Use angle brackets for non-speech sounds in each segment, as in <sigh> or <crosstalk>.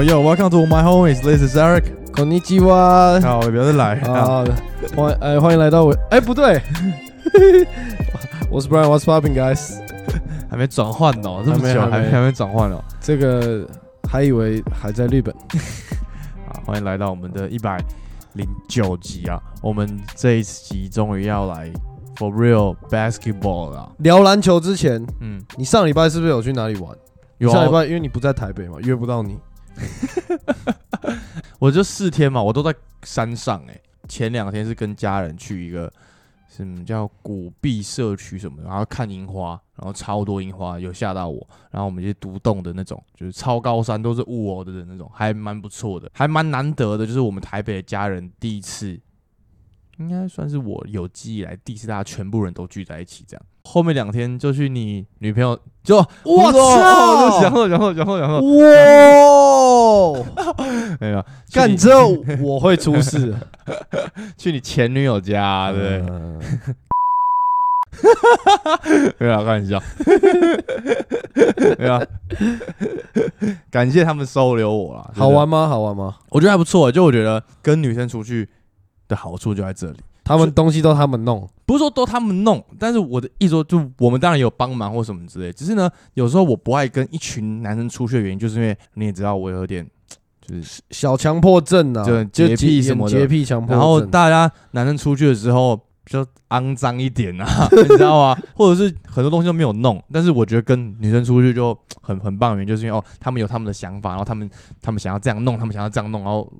Yo yo, welcome to my homies. This is Eric. こんにちは。好，不要再来啊！啊，欢哎欢迎来到我哎不对，<laughs> 我是 Brian，What's popping guys？还没转换哦，这么久还没还没还没还没转换哦。这个还以为还在日本，<laughs> 好，欢迎来到我们的一百零九集啊！我们这一集终于要来 for real basketball 了。聊篮球之前，嗯，你上礼拜是不是有去哪里玩？有啊上礼拜因为你不在台北嘛，约不到你。 <laughs> 我就四天嘛，我都在山上哎、前两天是跟家人去一个什么叫古壁社区什么的，然后看樱花，然后超多樱花，有吓到我。然后我们就独栋的那种，就是超高山都是雾哦的那种，还蛮不错的，还蛮难得的。就是我们台北的家人第一次，应该算是我有记忆以来第一次，大家全部人都聚在一起这样。后面两天就去你女朋友就我操然后然后然后然后哇！<laughs> 没有干你之后我会出事，<laughs> 去你前女友家，对不对？嗯 <laughs> 没有啊，开玩笑。没有啊，感谢他们收留我啦。好玩，吗？好玩吗？我觉得还不错。就我觉得跟女生出去的好处就在这里，他们东西都他们弄，不是说都他们弄，但是我的意思说，就我们当然有帮忙或什么之类。只是呢，有时候我不爱跟一群男生出去的原因，就是因为你也知道我有点就是，小强迫症啊，就洁癖什么的洁癖强迫症。然后大家男生出去的时候。就肮脏一点啊，<laughs> 你知道吗？或者是很多东西都没有弄，但是我觉得跟女生出去就很很棒的原因，就是因为哦，他们有他们的想法，然后他们他们想要这样弄，他们想要这样弄，然后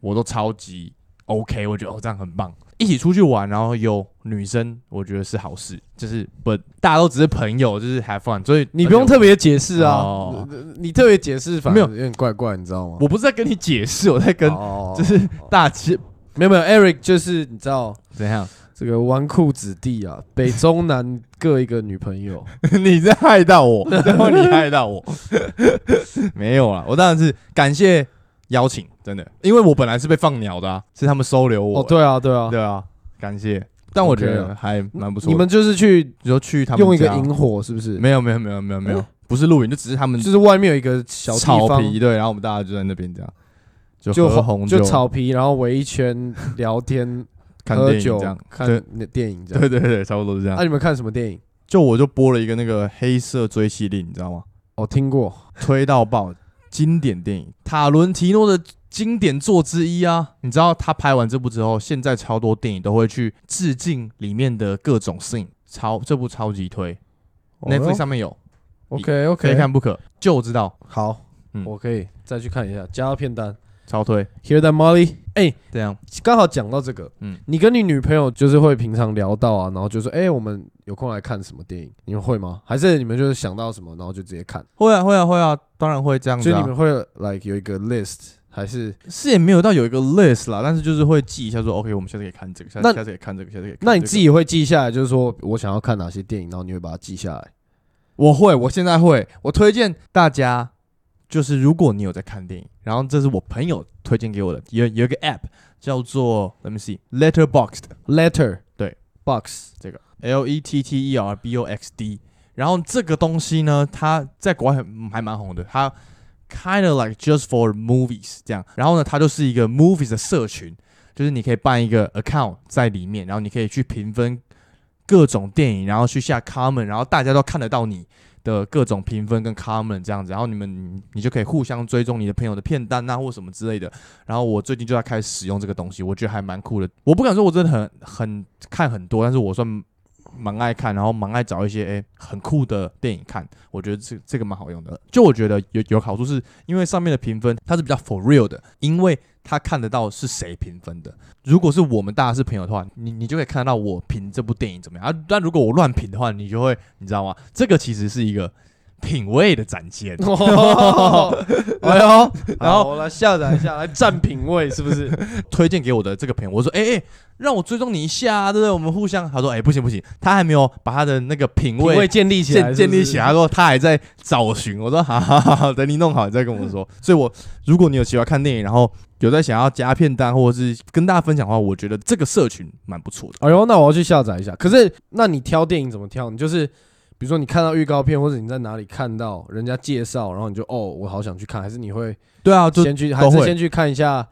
我都超级 OK，我觉得哦这样很棒。一起出去玩，然后有女生，我觉得是好事，就是不大家都只是朋友，就是 have fun，所以你不用特别解释啊。哦，你特别解释反没有。而有点怪怪，你知道吗？我不是在跟你解释，我在跟哦就是大家没有没有，Eric 就是你知道怎样？这个纨绔子弟啊，北中南各一个女朋友，<laughs> 你在害到我，然 <laughs> 后你害到我，<laughs> 没有啦，我当然是感谢邀请，真的，因为我本来是被放鸟的啊，是他们收留我哦，的，对啊对啊，对啊，感谢，但我觉得啊还蛮不错。你们就是去你说去他们家用一个萤火是不是？没有没有没有没有没有，不是露营，就只是他们就是外面有一个小，草皮对，然后我们大家就在那边这样，就就草皮，然后围一圈聊天、<laughs> 看喝酒电影这样，、看电影这样。对对对，差不多是这样那。你们看什么电影？就我就播了一个那个黑色追妻令，你知道吗？哦，听过。推到爆，经典电影，塔伦提诺的经典作之一啊！你知道他拍完这部之后，现在超多电影都会去致敬里面的各种 scene，超这部超级推、n e t f l i x 上面有，OK OK，非看不可，就知道。好，嗯。我可以再去看一下，加到片单。超推。Hear that Molly？哎，这样，刚好讲到这个，嗯，你跟你女朋友就是会平常聊到啊，然后就说，哎，我们有空来看什么电影？你们会吗？还是你们就是想到什么，然后就直接看？会啊会啊会啊，当然会这样子、啊。所以你们会 like 有一个 list，还是是也没有到有一个 list 啦，但是就是会记一下说，OK，我们下次可以看这个，下下次可以看这个，下次可以看、那你自，己会记下来，就是说我想要看哪些电影，然后你会把它记下来。我会，我现在会，我推荐大家，就是如果你有在看电影，然后这是我朋友推荐给我的，有有一个 app 叫做 Let me see Letterboxd Letter 对 box 这个 L E T T E R B O X D，然后这个东西呢，它在国外还还蛮红的，它 kind of like just for movies 这样，然后呢，它就是一个 movies 的社群，就是你可以办一个 account 在里面，然后你可以去评分各种电影，然后去下 comment，然后大家都看得到你的各种评分跟 comment 这样子，然后你们你就可以互相追踪你的朋友的片单啊或什么之类的。然后我最近就在开始使用这个东西，我觉得还蛮酷的。我不敢说我真的很很看很多，但是我算蛮爱看，然后蛮爱找一些诶、很酷的电影看。我觉得这这个蛮好用的。就我觉得有有好处是因为上面的评分它是比较 for real 的，因为它看得到是谁评分的。如果是我们大家是朋友的话，你你就可以看得到我评这部电影怎么样啊。但如果我乱评的话，你就会你知道吗？这个其实是一个品味的展现。<laughs> 哎呦，然后我来下载一下，来占品味是不是？<laughs> 推荐给我的这个朋友，我说：“哎、哎、让我追踪你一下、啊，对不对？我们互相。”他说：“哎、不行不行，他还没有把他的那个品味品味建立起来，建建立起来。”他说他还在找寻。我说：“好好好好，等你弄好，你再跟我说。”所以我，如果你有喜欢看电影，然后有在想要加片单或者是跟大家分享的话，我觉得这个社群蛮不错的。哎呦，那我要去下载一下。可是，那你挑电影怎么挑？你就是比如说你看到预告片，或者你在哪里看到人家介绍，然后你就哦，我好想去看，还是你会对啊，就先去，还是先去看一下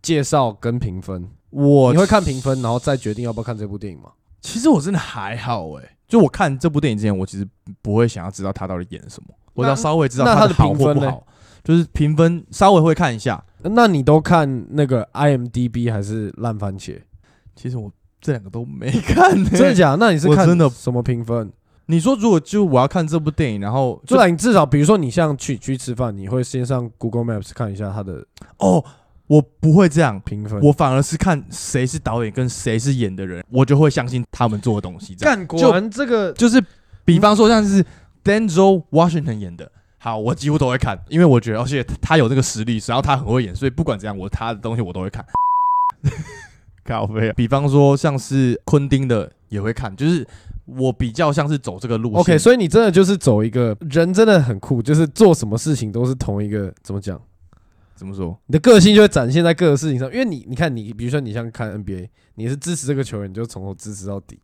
介绍跟评分？我你会看评分，然后再决定要不要看这部电影吗？其实我真的还好哎、就我看这部电影之前，我其实不会想要知道他到底演什么，我只要稍微知道那他的评分呢或不好，就是评分稍微会看一下。那你都看那个 IMDB 还是烂番茄？其实我这两个都没看、欸，<laughs> 真的假的？那你是看真的什么评分？你说如果就我要看这部电影，然后就来你至少比如说你像去去吃饭，你会先上 Google Maps 看一下它的哦，我不会这样，评分。我反而是看谁是导演跟谁是演的人，我就会相信他们做的东西。这样干，就果然这个就是，比方说像是 Denzel Washington 演的，好，我几乎都会看，因为我觉得而且他有这个实力，然后他很会演，所以不管怎样，我他的东西我都会看。<laughs> 咖啡啊，比方说像是昆汀的也会看，就是我比较像是走这个路线。OK，所以你真的就是走一个人真的很酷，就是做什么事情都是同一个怎么讲？怎么说？你的个性就会展现在各个事情上，因为你你看你，比如说你像看 NBA，你是支持这个球员，你就从头支持到底，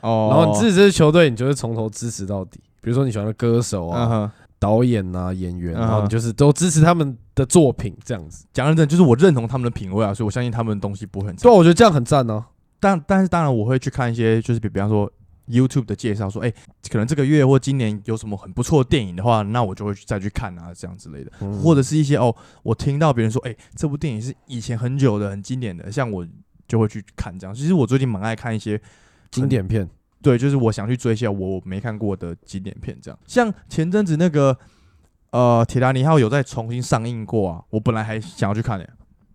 哦然后你支持这支球队，你就是从头支持到底。比如说你喜欢的歌手啊、导演啊、演员，嗯然后你就是都支持他们的作品这样子。讲认真，就是我认同他们的品味啊，所以我相信他们的东西不会很差对啊，。我觉得这样很赞呢。但但是当然我会去看一些，就是比比方说 YouTube 的介绍，说哎、可能这个月或今年有什么很不错的电影的话，那我就会去再去看啊，这样之类的。嗯或者是一些哦，我听到别人说，哎、这部电影是以前很久的、很经典的，像我就会去看这样。其实我最近蛮爱看一些经典片，对，就是我想去追一下我没看过的经典片，这样。像前阵子那个呃《铁达尼号》有在重新上映过啊，我本来还想要去看的、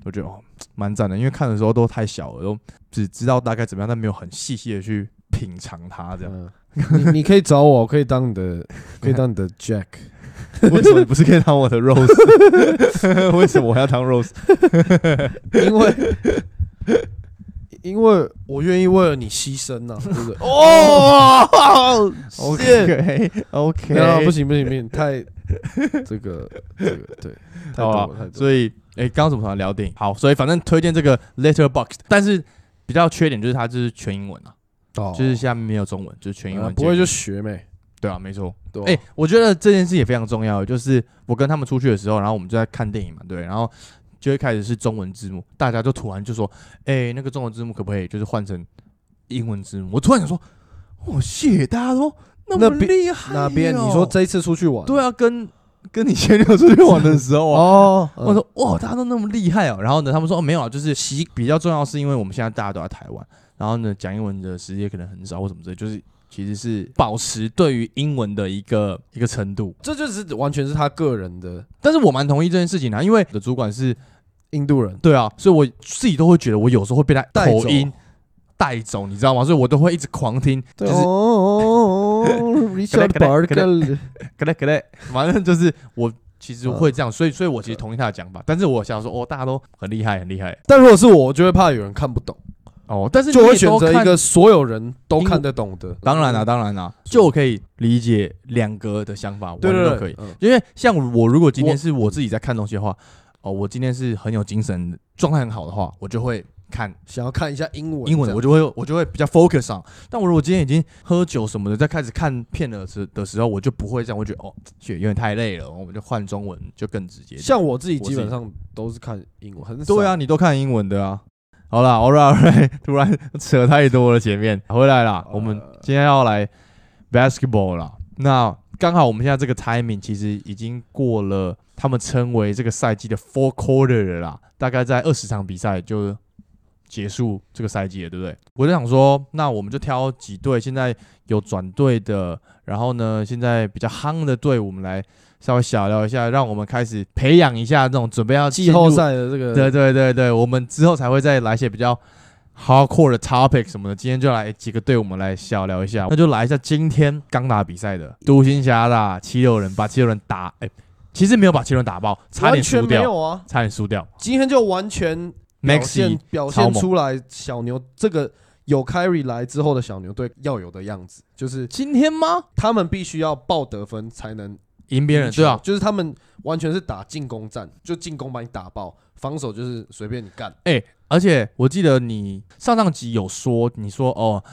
我觉得哦蛮赞的，因为看的时候都太小了，都只知道大概怎么样，但没有很细细的去品尝它这样。嗯，你你可以找我，我可以当你的，<laughs> 可以当你的 Jack。为什么你不是可以当我的 Rose？<laughs> 为什么我要当 Rose？因为因为我愿意为了你牺牲呐、对不对？<laughs> 哦啊 OK，不行不行不行，太这个这个对，太多了太多了。所以，哎、刚刚怎么想聊电影？好，所以反正推荐这个 Letterbox，但是比较缺点就是它就是全英文啊，哦就是下面没有中文，就是全英文、呃不会就学呗，对啊，没错。哎、我觉得这件事也非常重要，就是我跟他们出去的时候，然后我们就在看电影嘛，对，然后就会开始是中文字幕，大家就突然就说，哎、那个中文字幕可不可以就是换成英文字幕？我突然想说，哦，谢，大家都那么厉害、那边？你说？这一次出去玩？对啊，跟跟你前女友出去玩的时候啊。<laughs> 我说哇，大家都那么厉害哦。然后呢，他们说哦没有啊，就是习比较重要，是因为我们现在大家都在台湾，然后呢讲英文的时间可能很少或什么之类，就是其实是保持对于英文的一个一个程度。这就是完全是他个人的但是我蛮同意这件事情的、因为我的主管是印度人，对啊，所以我自己都会觉得我有时候会被他口音带走，你知道吗？所以我都会一直狂听，就是哦，Richard Barker，可嘞反正就是我其实会这样，所以所以我其实同意他的讲法，但是我想说哦，大家都很厉害很厉害但如果是我，我就会怕有人看不懂，哦，但是就会选择一个所有人都看得懂的。当然啦，当然啦，就我可以理解两个的想法，完对对对，全都可以。嗯因为像我如果今天是我自己在看东西的话，哦，我今天是很有精神、状态很好的话，我就会看想要看一下英文，英文的，我就就会我就会比较 focus 上。但我如果今天已经喝酒什么的，在开始看片的时的时候，我就不会这样，我觉得哦，血有点太累了，我们就换中文就更直接。像我自己我自己基本上都是看英文，很少。对啊，，你都看英文的啊。好啦 a l right, all right，突然扯太多了，前面回来啦，我们呃今天要来 basketball 啦。那刚好我们现在这个 timing 其实已经过了他们称为这个赛季的 four quarter 了啦，大概在二十场比赛就结束这个赛季了，对不对？我就想说，那我们就挑几队现在有转队的，然后呢，现在比较夯的队，我们来稍微小聊一下，让我们开始培养一下这种准备要季后赛的这个对对对对，我们之后才会再来一些比较 hardcore 的 topic 什么的。今天就来几个队，我们来小聊一下。那就来一下今天刚打比赛的独行侠打七六人，把七六人打，哎、其实没有把七六人打爆，差点完全输掉，没有啊，差点输掉。今天就完全表现 Maxi 表现出来小牛这个有 Kyrie 来之后的小牛队要有的样子，就是今天吗？他们必须要爆得分才能赢别人，对啊，就是他们完全是打进攻战，就进攻把你打爆，防守就是随便你干。而且我记得你上上集有说，你说哦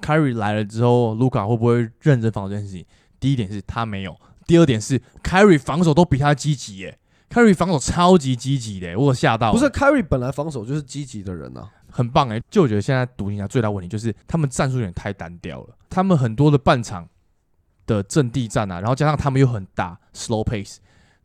，Kyrie 来了之后，卢卡会不会认真防守这件事情？第一点是他没有，第二点是 Kyrie 防守都比他积极耶，Kyrie 防守超级积极的耶，我有吓到。不是 Kyrie 本来防守就是积极的人啊，很棒哎，就我觉得现在独行侠最大问题就是他们战术有点太单调了，他们很多的半场的阵地战啊，然后加上他们又很大 slow pace，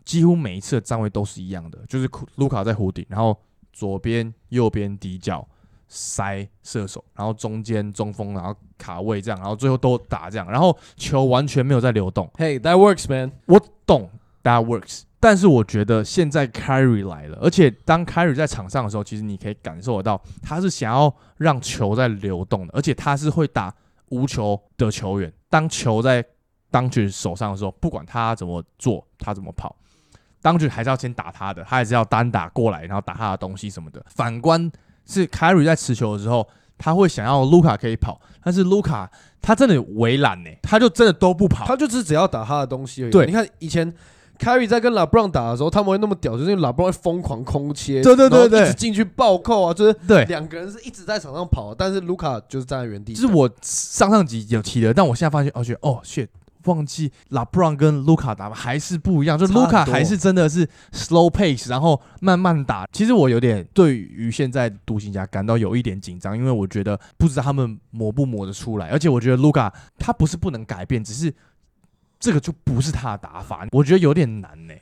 几乎每一次的站位都是一样的，就是卢卡在弧顶，然后左边右边底角塞射手，然后中间中锋，然后卡位这样，然后最后都打这样，然后球完全没有在流动。Hey, that works, man. 我懂 that works，但是我觉得现在 Kyrie 来了，而且当 Kyrie 在场上的时候，其实你可以感受得到，他是想要让球在流动的，而且他是会打无球的球员。当球在当局手上的时候，不管他怎么做，他怎么跑，当局还是要先打他的，他还是要单打过来，然后打他的东西什么的。反观是 Kyrie 在持球的时候，他会想要卢卡可以跑，但是卢卡他真的围栏呢，他就真的都不跑。他就只只要打他的东西而已。对你看以前 Kyrie 在跟 LeBron 打的时候，他们会那么屌，就是因为 LeBron 会疯狂空切，对对对对一直进去暴扣啊，就是对，两个人是一直在场上跑，但是卢卡就是站在原地。就是我上上集有提的，但我现在发现，哦，觉得哦，shit，忘记 LeBron 跟卢卡打还是不一样，就差很卢卡还是真的是 slow pace，然后慢慢打。其实我有点对于现在独行侠感到有一点紧张，因为我觉得不知道他们磨不磨得出来，而且我觉得卢卡他不是不能改变，只是这个就不是他的打法，我觉得有点难呢、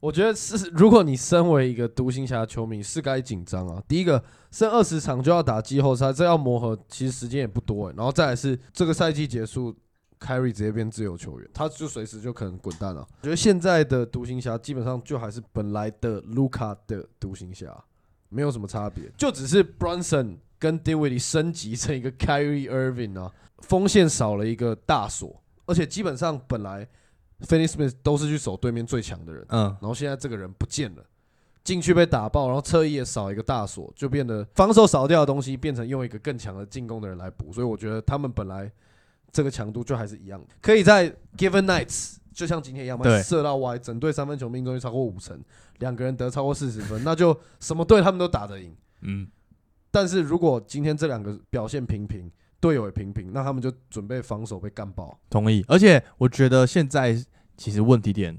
我觉得是，如果你身为一个独行侠球迷，是该紧张啊。第一个，剩二十场就要打季后赛，这要磨合，其实时间也不多欸。然后再来是这个赛季结束，Carry 直接变自由球员，他就随时就可能滚蛋了。我觉得现在的独行侠基本上就还是本来的卢卡的独行侠，没有什么差别，就只是 Brunson 跟 Dinwiddie 升级成一个 Kyrie Irving 啊，锋线少了一个大锁，而且基本上本来 Finney Smith 都是去守对面最强的人。嗯，然后现在这个人不见了，进去被打爆，然后侧翼也少一个大锁，就变得防守少掉的东西变成用一个更强的进攻的人来补，所以我觉得他们本来这个强度就还是一样的，可以在 Given Nights 就像今天一样嘛对，射到 Y，整队三分球命中率超过五成，两个人得超过四十分，那就什么队他们都打得赢。嗯，但是如果今天这两个表现平平，队友也平平，那他们就准备防守被干爆。同意。而且我觉得现在其实问题点，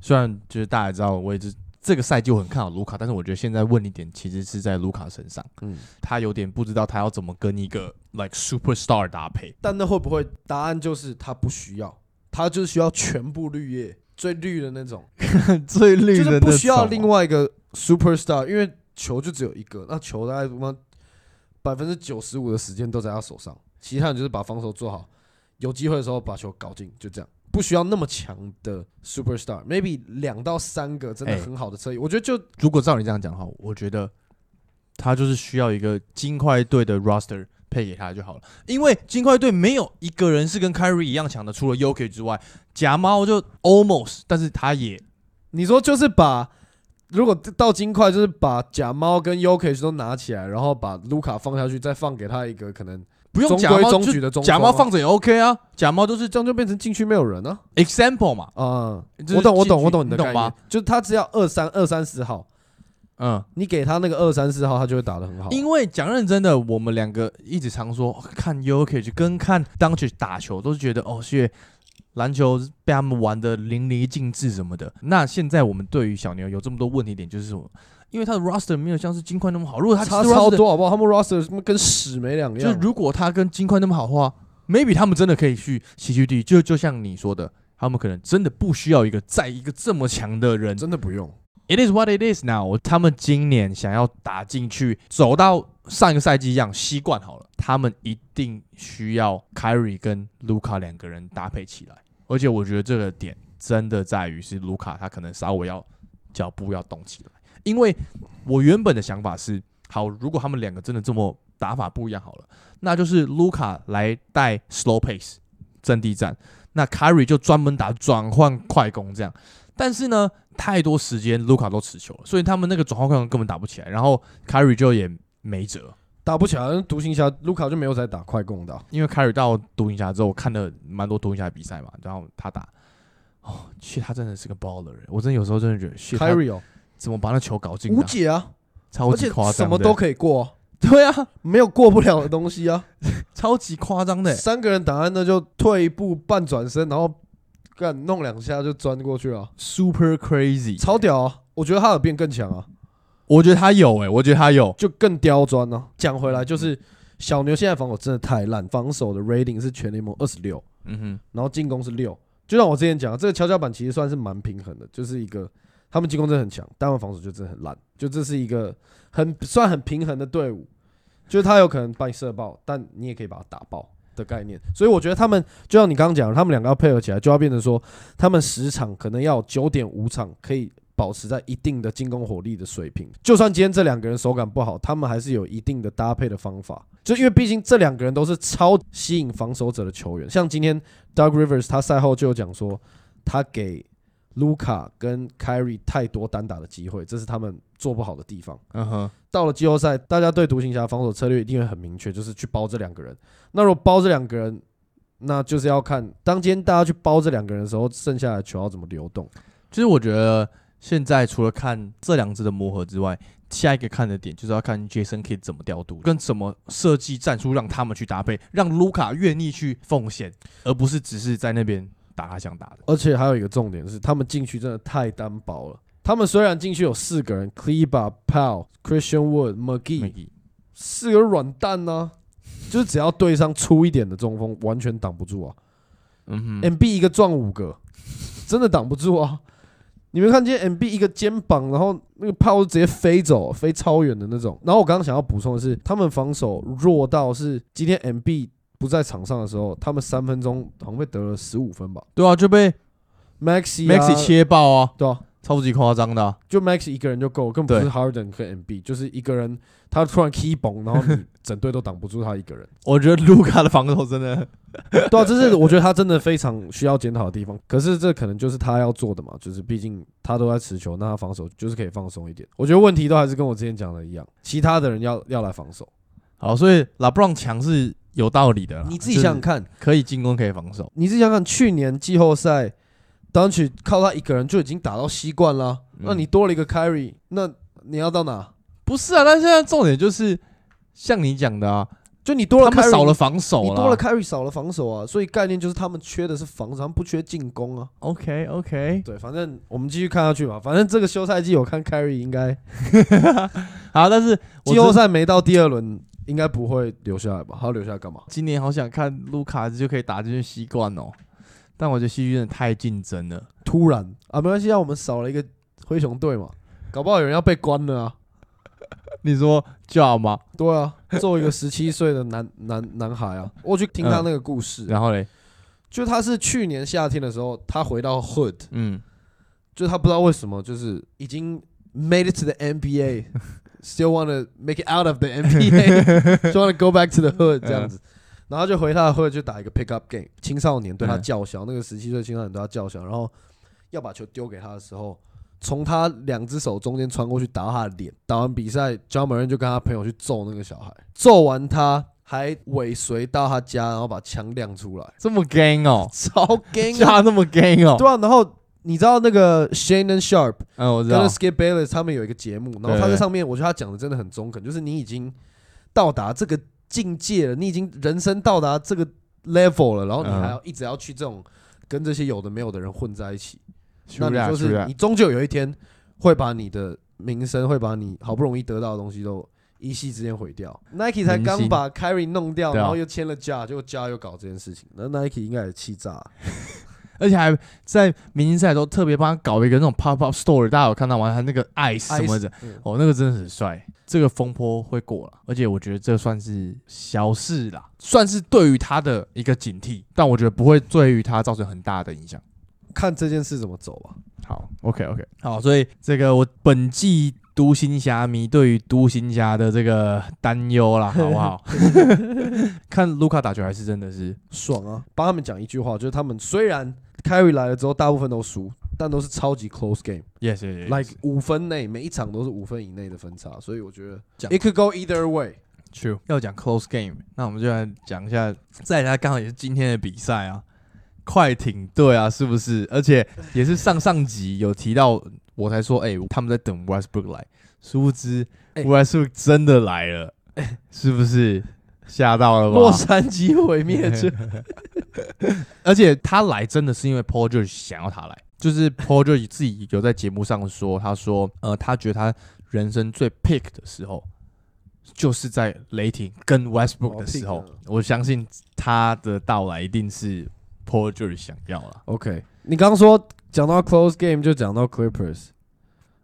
虽然就是大家知道我也是这个赛季我很看好卢卡，但是我觉得现在问题点其实是在卢卡身上，嗯，他有点不知道他要怎么跟一个 like superstar 搭配。但那会不会答案就是他不需要，他就是需要全部绿叶最绿的那种。<laughs> 最绿就是的不需要另外外一个 superstar，因为球就只有一个，那球大概什么百分之九十五的时间都在他手上，其他人就是把防守做好，有机会的时候把球搞进，就这样，不需要那么强的 superstar，maybe 两到三个真的哎很好的侧翼，我觉得就如果照你这样讲的话，我觉得他就是需要一个金块队的 roster 配给他就好了，因为金块队没有一个人是跟 Kyrie 一样强的，除了 Yoki 之外，假猫就 almost，但是他也你说就是把。如果到金块，就是把假猫跟 Yoke 都拿起来，然后把卢卡放下去，再放给他一个可能不用假猫就中矩的中假猫放着也 OK 啊，假猫就是这样就变成禁区没有人啊。example 嘛，啊、就是我懂，我懂，我懂你的概念吗？就是他只要二三二三四号，嗯。你给他那个二三四号，他就会打得很好。因为讲认真的，我们两个一直常说看 UK 跟看 d u n k 打球，都是觉得哦，是篮球被他们玩的淋漓尽致什么的。那现在我们对于小牛有这么多问题点，就是什么？因为他的 roster 没有像是金块那么好。如果他差超多好不好？他们 roster 什么跟屎没两样。就如果他跟金块那么好的话，maybe 他们真的可以去西区地。就就像你说的，他们可能真的不需要一个在一个这么强的人真的不用。It is what it is now。他们今年想要打进去，走到上一个赛季一样习惯好了，他们一定需要 Kyrie 跟卢卡两个人搭配起来。而且我觉得这个点真的在于是卢卡他可能稍微要脚步要动起来，因为我原本的想法是，好，如果他们两个真的这么打法不一样好了，那就是卢卡来带 slow pace 阵地战，那 c a r r y 就专门打转换快攻这样。但是呢，太多时间卢卡都持球了，所以他们那个转换快攻根本打不起来，然后 c a r r y 就也没辙。打不起来，独行侠卢卡就没有在打快攻的啊、因为凯尔到独行侠之后，我看了蛮多独行侠的比赛嘛，然后他打，哦，去他真的是个 baller，欸我真的有时候真的觉得，去他 Kyrie 哦，怎么把那球搞进的，无解啊，超级夸张，什么都可以过啊、对啊，没有过不了的东西啊。<laughs> 超级夸张的欸。三个人打在那就退一步半转身，然后干弄两下就钻过去了，Super crazy，超屌啊！我觉得他有变更强啊，我觉得他有诶、我觉得他有。就更刁钻啊。讲回来就是小牛现在防守真的太烂，防守的 rating 是全联盟二十六，嗯哼，然后进攻是六。就像我之前讲的，这个跷跷板其实算是蛮平衡的，就是一个他们进攻真的很强，但他们防守就真的很烂，就这是一个很算很平衡的队伍，就是他有可能把你射爆，但你也可以把他打爆的概念。所以我觉得他们就像你刚刚讲的，他们两个要配合起来，就要变成说他们十场可能要九点五场可以保持在一定的进攻火力的水平。就算今天这两个人手感不好，他们还是有一定的搭配的方法。就因为毕竟这两个人都是超吸引防守者的球员，像今天 Doug Rivers 他赛后就有讲说，他给卢卡跟 Kyrie 太多单打的机会，这是他们做不好的地方。嗯哼，到了季后赛，大家对独行侠防守策略一定会很明确，就是去包这两个人。那如果包这两个人，那就是要看当今天大家去包这两个人的时候，剩下的球要怎么流动。其实我觉得现在除了看这两支的磨合之外，下一个看的点就是要看 Jason Kidd 怎么调度，跟怎么设计战术让他们去搭配，让卢卡愿意去奉献，而不是只是在那边打他想打的。而且还有一个重点是，他们禁区真的太单薄了。他们虽然禁区有四个人 c l e b a Powell、Christian Wood、McGee，Maggie 四个软蛋呢、就是只要对上粗一点的中锋，完全挡不住啊。嗯哼，MB 一个撞五个，真的挡不住啊！你们看今天 MB 一个肩膀，然后那个炮直接飞走，飞超远的那种。然后我刚刚想要补充的是，他们防守弱到是今天 MB 不在场上的时候，他们三分钟好像被得了十五分吧对啊，就被，Maxi 啊 Maxi 切爆啊，对啊，超级夸张的啊、就 Maxi 一个人就够了，根本不是 Harden 跟 MB，就是一个人他突然 key 崩，然后你整队都挡不住他一个人。<laughs> 我觉得卢卡的防守真的，<laughs> 对啊，这是 <laughs> 我觉得他真的非常需要检讨的地方。可是这可能就是他要做的嘛，就是毕竟他都在持球，那他防守就是可以放松一点。我觉得问题都还是跟我之前讲的一样，其他的人要要来防守。好，所以拉布朗强是有道理的啦。你自己想想看，可以进攻，可以防守。你自己想想看，去年季后赛，当曲靠他一个人就已经打到西冠了，嗯那你多了一个 carry，那你要到哪？不是啊，但现在重点就是像你讲的啊，就你多了他们 carry，少了防守你多了了。carry 少了防守啊，所以概念就是他们缺的是防守，他们不缺进攻啊。OK OK，对，反正我们继续看下去吧。反正这个休赛季我看 carry 应该 <laughs> 好，但是季后赛没到第二轮，应该不会留下来吧？他要留下来干嘛？今年好想看卢卡就可以打进去西冠哦，但我觉得西区真的太竞争了。突然啊，没关系让，我们少了一个灰熊队嘛，搞不好有人要被关了啊。你说叫吗？对啊，作为一个十七岁的男 <laughs> 男男孩啊，我去听他那个故事，然后嘞，就他是去年夏天的时候，他回到 Hood，嗯，就他不知道为什么，就是已经 made it to the NBA。Still want to make it out of the NBA, just <laughs> want to go back to the hood 这样子，然后就回他的 hood 就打一个 pick up game，青少年对他嗯。叫嚣，那个十七岁青少年对他叫嚣，然后要把球丢给他的时候，从他两只手中间穿过去打他的脸。打完比赛，John Moran 就跟他朋友去揍那个小孩，揍完他还尾随到他家，然后把枪亮出来，这么 gang 哦，超 gang 啊！<laughs> 加那么 gang 哦，对啊，然后你知道那个 Shannon Sharp 嗯，我知跟道 Skip Bayless 他们有一个节目，然后他在上面，我觉得他讲的真的很中肯，就是你已经到达这个境界了，你已经人生到达这个 level 了，然后你嗯还要一直要去这种跟这些有的没有的人混在一起，那你就是你终究有一天会把你的名声，会把你好不容易得到的东西都一夕之间毁掉。Nike 才刚星把 Kyrie 弄掉，对啊。然后又签了价，结果价又搞这件事情，那 Nike 应该也气炸。<laughs> 而且还在明星赛都特别帮他搞一个那种 pop up store，大家有看到吗？他那个 ice 什么的，嗯哦，那个真的很帅。这个风波会过了，而且我觉得这算是小事啦，算是对于他的一个警惕，但我觉得不会对于他造成很大的影响。看这件事怎么走吧。好，OK OK，好，所以这个我本季独行侠迷对于独行侠的这个担忧啦，<laughs> 好不好？<laughs> <laughs> 看卢卡打球还是真的是，爽啊！帮他们讲一句话，就是他们虽然 Carry 来了之后大部分都输，但都是超级 close game，like yes, yes, yes, 五分内每一场都是五分以内的分差，所以我觉得讲 it could go either way。True，要讲 close game，那我们就来讲一下，再来刚好也是今天的比赛啊，快艇队啊，是不是？而且也是上上集有提到，我才说，哎、他们在等 Westbrook 来，殊不知、哎 Westbrook 真的来了。<laughs> 是不是吓到了吧？洛杉矶毁灭者，<laughs> 而且他来真的是因为 Paul George 想要他来，就是 <laughs> Paul George 自己有在节目上说，他说，呃，他觉得他人生最 pick 的时候，就是在雷霆跟 Westbrook 的时候。我相信他的到来一定是 Paul George 想要了。OK，你刚刚说讲到 close game 就讲到 Clippers，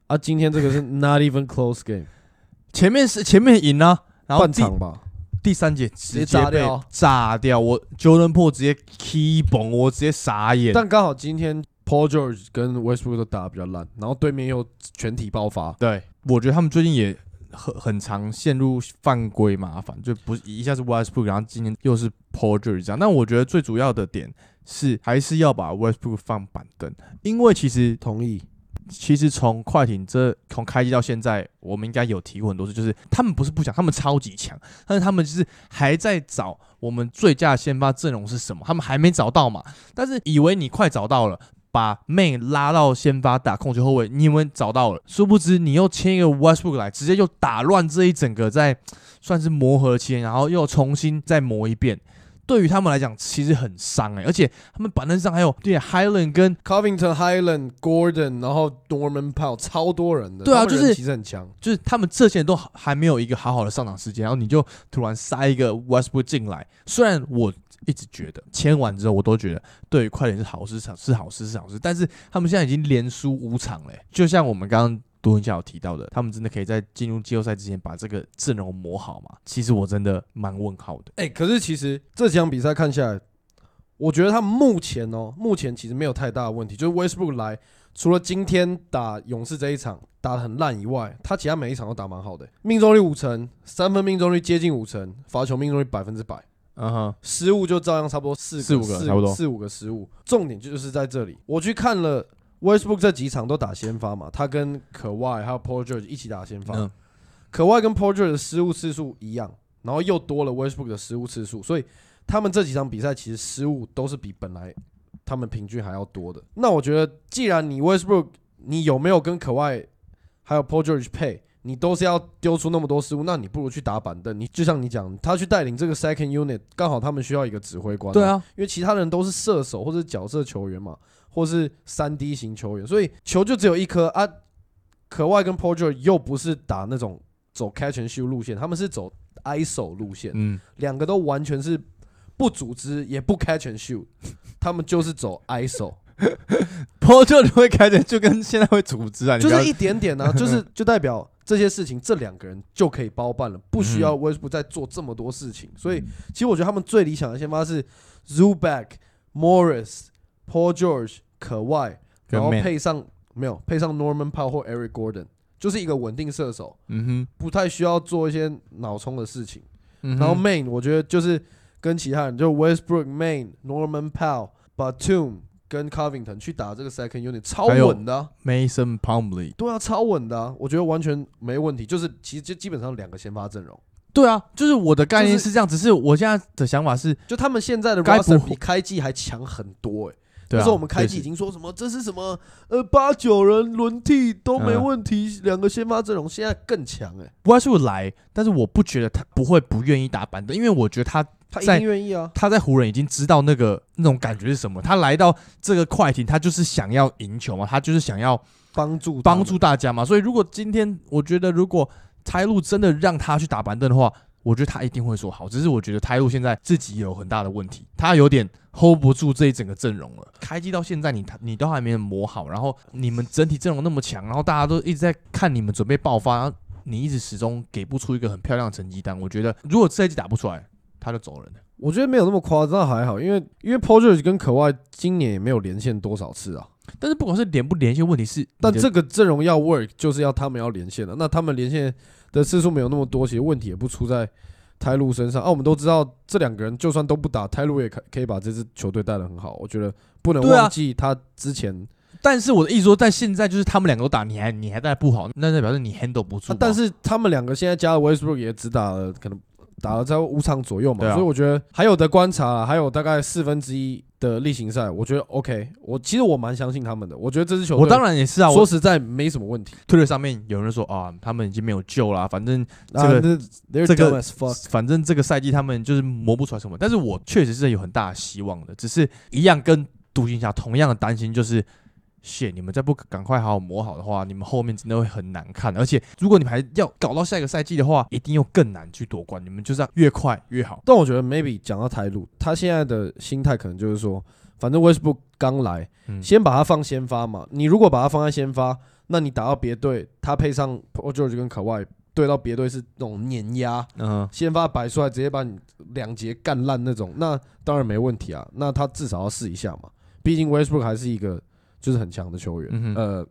啊，今天这个是 <laughs> not even close game，前面是前面赢啊，然后半场吧，第三节直接接被炸掉炸掉，我 Jordan Po 直接 key 崩，我直接傻眼。但刚好今天 Paul George 跟 Westbrook 都打得比较烂，然后对面又全体爆发，对，我觉得他们最近也很很常陷入犯规麻烦，就不是一下是 Westbrook，然后今天又是 Paul George 这样。但我觉得最主要的点是还是要把 Westbrook 放板凳，因为其实同意。其实从快艇这从开机到现在，我们应该有提过很多次，就是他们不是不强，他们超级强，但是他们就是还在找我们最佳先发阵容是什么，他们还没找到嘛。但是以为你快找到了，把 Main 拉到先发打控球后卫，你以为找到了，殊不知你又签一个 Westbrook 来，直接又打乱这一整个在算是磨合期，然后又重新再磨一遍。对于他们来讲，其实很伤哎、而且他们板凳上还有对 Highland 跟 Covington、Highland、Gordon，然后 Norman Powell，超多人的。对啊就是其实很强。就是他们这些人都还没有一个好好的上场时间，然后你就突然塞一个 Westbrook 进来。虽然我一直觉得签完之后，我都觉得对于快点是好事，是好事，是好事。但是他们现在已经连输五场了欸、就像我们刚刚多一下有提到的，他们真的可以在进入季后赛之前把这个阵容磨好吗？其实我真的蛮问号的。哎、可是其实这几场比赛看下来，我觉得他们目前哦，目前其实没有太大的问题。就是 Westbrook 来，除了今天打勇士这一场打得很烂以外，他其他每一场都打蛮好的，命中率五成，三分命中率接近五成，罚球命中率百分之百。嗯哼，失误就照样差不多四四五个差不多四五个失误。重点就是在这里，我去看了 Westbrook 这几场都打先发嘛，他跟可外还有 Paul George 一起打先发，嗯可外跟 Paul George 的失误次数一样，然后又多了 Westbrook 的失误次数，所以他们这几场比赛其实失误都是比本来他们平均还要多的。那我觉得，既然你 Westbrook 你有没有跟可外还有 Paul George 配，你都是要丢出那么多失误，那你不如去打板凳。你就像你讲，他去带领这个 second unit，刚好他们需要一个指挥官。对，啊，因为其他人都是射手或者角色球员嘛，或是三 D 型球员，所以球就只有一颗啊。可外跟 George 又不是打那种走 catch and shoot 路线，他们是走 ISO 路线，嗯，两个都完全是不组织也不 catch and shoot，他们就是走 ISO，Paul <laughs> 就会开始就跟现在会组织啊，你就是一点点啊，<laughs> 就是就代表这些事情这两个人就可以包办了，不需要 Westbrook 再做这么多事情。所以其实我觉得他们最理想的先发是 Zuback、Morris、Paul George、可外，然后配上没有配上 Norman Powell 或 Eric Gordon，就是一个稳定射手，嗯哼，不太需要做一些脑冲的事情。嗯然后 Main 我觉得就是跟其他人，就 Westbrook、Main、Norman Powell、Batum 跟 Covington 去打这个 second unit，超稳的啊、Mason Plumley 对啊，超稳的啊，我觉得完全没问题。就是其实就基本上两个先发阵容，对啊，就是我的概念是是这样，只是我现在的想法是，就他们现在的该不 roster 会比开季还强很多哎、那时候我们开季已经说什么这是什么呃八九人轮替都没嗯问题，两个先发阵容现在更强哎、Westbrook 来，但是我不觉得他不会不愿意打板凳，因为我觉得他他一在定愿意啊。他在湖人已经知道那个那种感觉是什么。他来到这个快艇，他就是想要赢球嘛，他就是想要帮助帮助大家嘛。所以如果今天我觉得如果泰路真的让他去打板凳的话，我觉得他一定会说好。只是我觉得泰路现在自己有很大的问题，他有点 hold 不住这一整个阵容了。开机到现在你他，你都还没磨好，然后你们整体阵容那么强，然后大家都一直在看你们准备爆发，然后你一直始终给不出一个很漂亮的成绩单。我觉得如果这一季打不出来，他就走人了。我觉得没有那么夸张，还好，因为因为 Paul George 跟可外今年也没有连线多少次啊。但是不管是连不连线，问题是，但这个阵容要 work，就是要他们要连线的。那他们连线的次数没有那么多，其实问题也不出在泰路身上啊。我们都知道，这两个人就算都不打，泰路也可可以把这支球队带得很好。我觉得不能忘记他之前，但是我的意思说，在现在就是他们两个都打，你还你还带不好，那代表是你 handle 不住、啊但是他们两个现在加了 Westbrook 也只打了可能打了在五场左右嘛，啊所以我觉得还有的观察啊，还有大概四分之一的例行赛，我觉得 OK。我其实我蛮相信他们的，我觉得这支球队我当然也是啊，说实在没什么问题。推特上面有人说啊，他们已经没有救啦，反正啊这个这个。反正这个赛季他们就是磨不出来什么，但是我确实是有很大的希望的，只是一样跟独行侠同样的担心，就是，shit，你们再不赶快好好磨好的话，你们后面真的会很难看，而且如果你们还要搞到下一个赛季的话，一定又更难去夺冠，你们就是要越快越好。但我觉得 maybe 讲到台路，他现在的心态可能就是说，反正 Westbrook 刚来，嗯，先把他放先发嘛。你如果把他放在先发，那你打到别队，他配上 Paul George 跟可外对到别队是那种碾压，嗯先发摆出来直接把你两节干烂那种，那当然没问题啊。那他至少要试一下嘛，毕竟 Westbrook 还是一个就是很强的球员。嗯呃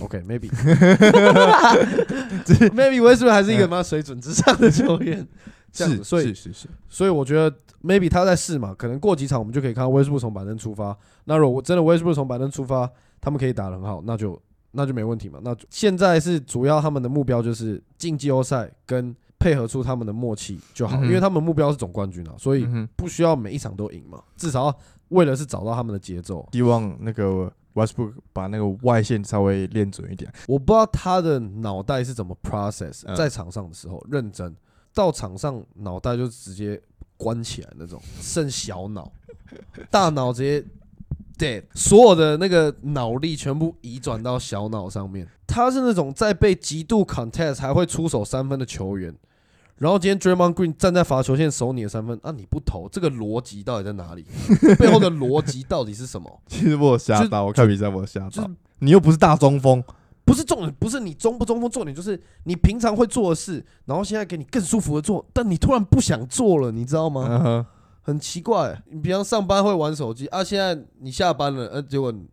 ，OK，maybe、<laughs> maybe Westbrook 还是一个妈水准之上的球员。<laughs> 这样是子所以是是是，所以我觉得 maybe 他在试嘛，可能过几场我们就可以看到 Westbrook 从板凳出发。那如果真的 Westbrook 从板凳出发，他们可以打得很好，那就那就没问题嘛。那现在是主要他们的目标就是进季后赛跟配合出他们的默契就好，嗯因为他们目标是总冠军啊，所以不需要每一场都赢嘛，至少为了是找到他们的节奏。希望那个 Westbrook 把那个外线稍微练准一点。我不知道他的脑袋是怎么 process 嗯在场上的时候认真，到场上脑袋就直接关起来那种，剩小脑，大脑直接 dead，所有的那个脑力全部移转到小脑上面。他是那种在被极度 contest 还会出手三分的球员。然后今天 Draymond Green 站在罚球线守你的三分啊，你不投，这个逻辑到底在哪里？<laughs> 背后的逻辑到底是什么？其实我有吓就到，我看比赛我有吓就是到。你又不是大中锋，不是重点，不是你中不中锋，重点就是你平常会做的事，然后现在给你更舒服的做，但你突然不想做了，你知道吗？很奇怪、你平常上班会玩手机啊，现在你下班了，呃，结果你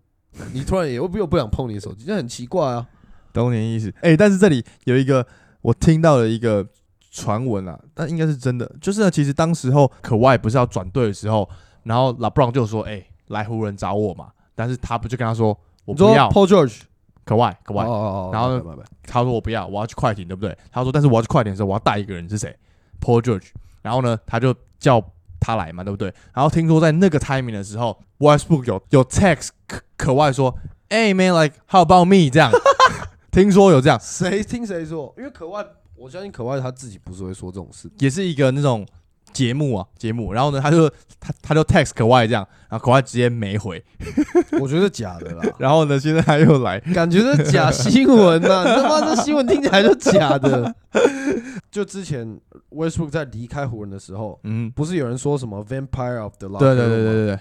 你突然也又又不想碰你的手机，这很奇怪啊。懂你意思。哎、但是这里有一个我听到了一个传闻啊，但应该是真的，就是呢，其实当时候可外不是要转队的时候，然后拉布朗就说：“哎、来湖人找我嘛。”但是他不就跟他说：“我不要 Paul George，可外可外。哦哦哦，然后他说：“我不要，我要去快艇，对不对？”他说：“但是我要去快艇的时候，我要带一个人是谁？Paul George。”然后呢，他就叫他来嘛，对不对？然后听说在那个 timing 的时候，Westbrook 有有 text 可可外说：“哎、man，like how about me？” 这样，<laughs> 听说有这样。谁听谁说？因为可外，我相信可外他自己不是会说这种事。也是一个那种节目啊节目，然后呢，他就他他就 text 可外这样，然后可外直接没回，<laughs> 我觉得假的啦，然后呢，现在他又来，感觉是假新闻呐、你他妈这新闻听起来就假的。<laughs> 就之前 Westbrook 在离开湖人的时候，嗯，不是有人说什么 Vampire of the Locker 对对对对对对，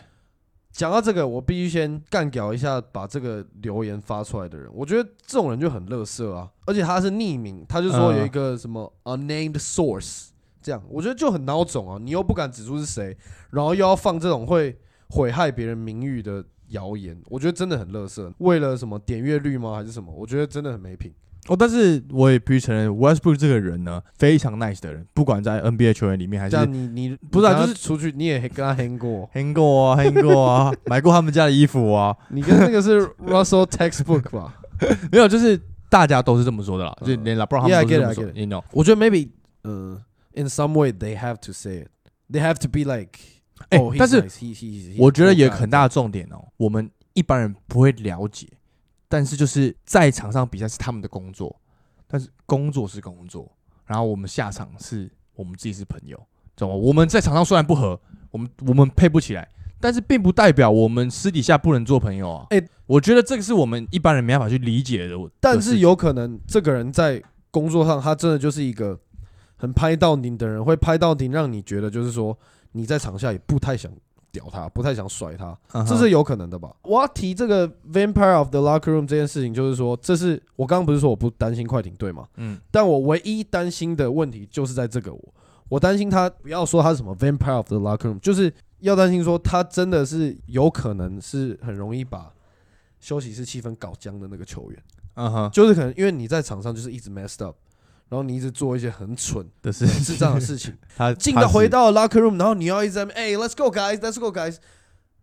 讲到这个，我必须先干掉一下把这个留言发出来的人。我觉得这种人就很乐色啊，而且他是匿名，他就说嗯有一个什么 unnamed source，这样我觉得就很孬种啊。你又不敢指出是谁，然后又要放这种会毁害别人名誉的谣言，我觉得真的很乐色。为了什么点阅率吗？还是什么？我觉得真的很没品。哦，但是我也必须承认，Westbrook 这个人呢，非常 nice 的人，不管在 NBA 球员里面还是你你不是啊就是出去你也跟他 hang 过，hang 过啊，hang 过啊，买过他们家的衣服啊，你跟那个是 Russell textbook 吧？没有，就是大家都是这么说的啦，就连 LeBron 他们都是这么说 it.，you know。我觉得 maybe 呃、in some way they have to say it. They have to be like 哎 oh, 但是我觉得有很大的重点哦，我们一般人不会了解，但是就是在场上比赛是他们的工作，但是工作是工作，然后我们下场是我们自己是朋友，懂吗？我们在场上虽然不合，我们我们配不起来，但是并不代表我们私底下不能做朋友啊。哎我觉得这个是我们一般人没办法去理解的。但是有可能这个人在工作上他真的就是一个很拍到你的人，会拍到你，让你觉得就是说你在场下也不太想屌他，不太想甩他，这是有可能的吧？我要提这个 Vampire of the Locker Room 这件事情，就是说，这是我刚刚不是说我不担心快艇队嘛？嗯但我唯一担心的问题就是在这个我，我担心他不要说他是什么 Vampire of the Locker Room，就是要担心说他真的是有可能是很容易把休息室气氛搞僵的那个球员，嗯哼就是可能因为你在场上就是一直 messed up，然后你一直做一些很蠢、的是很智障的事情，<laughs> 他进他是到回到 locker room，然后你要一直在那边哎、let's go guys，let's go guys，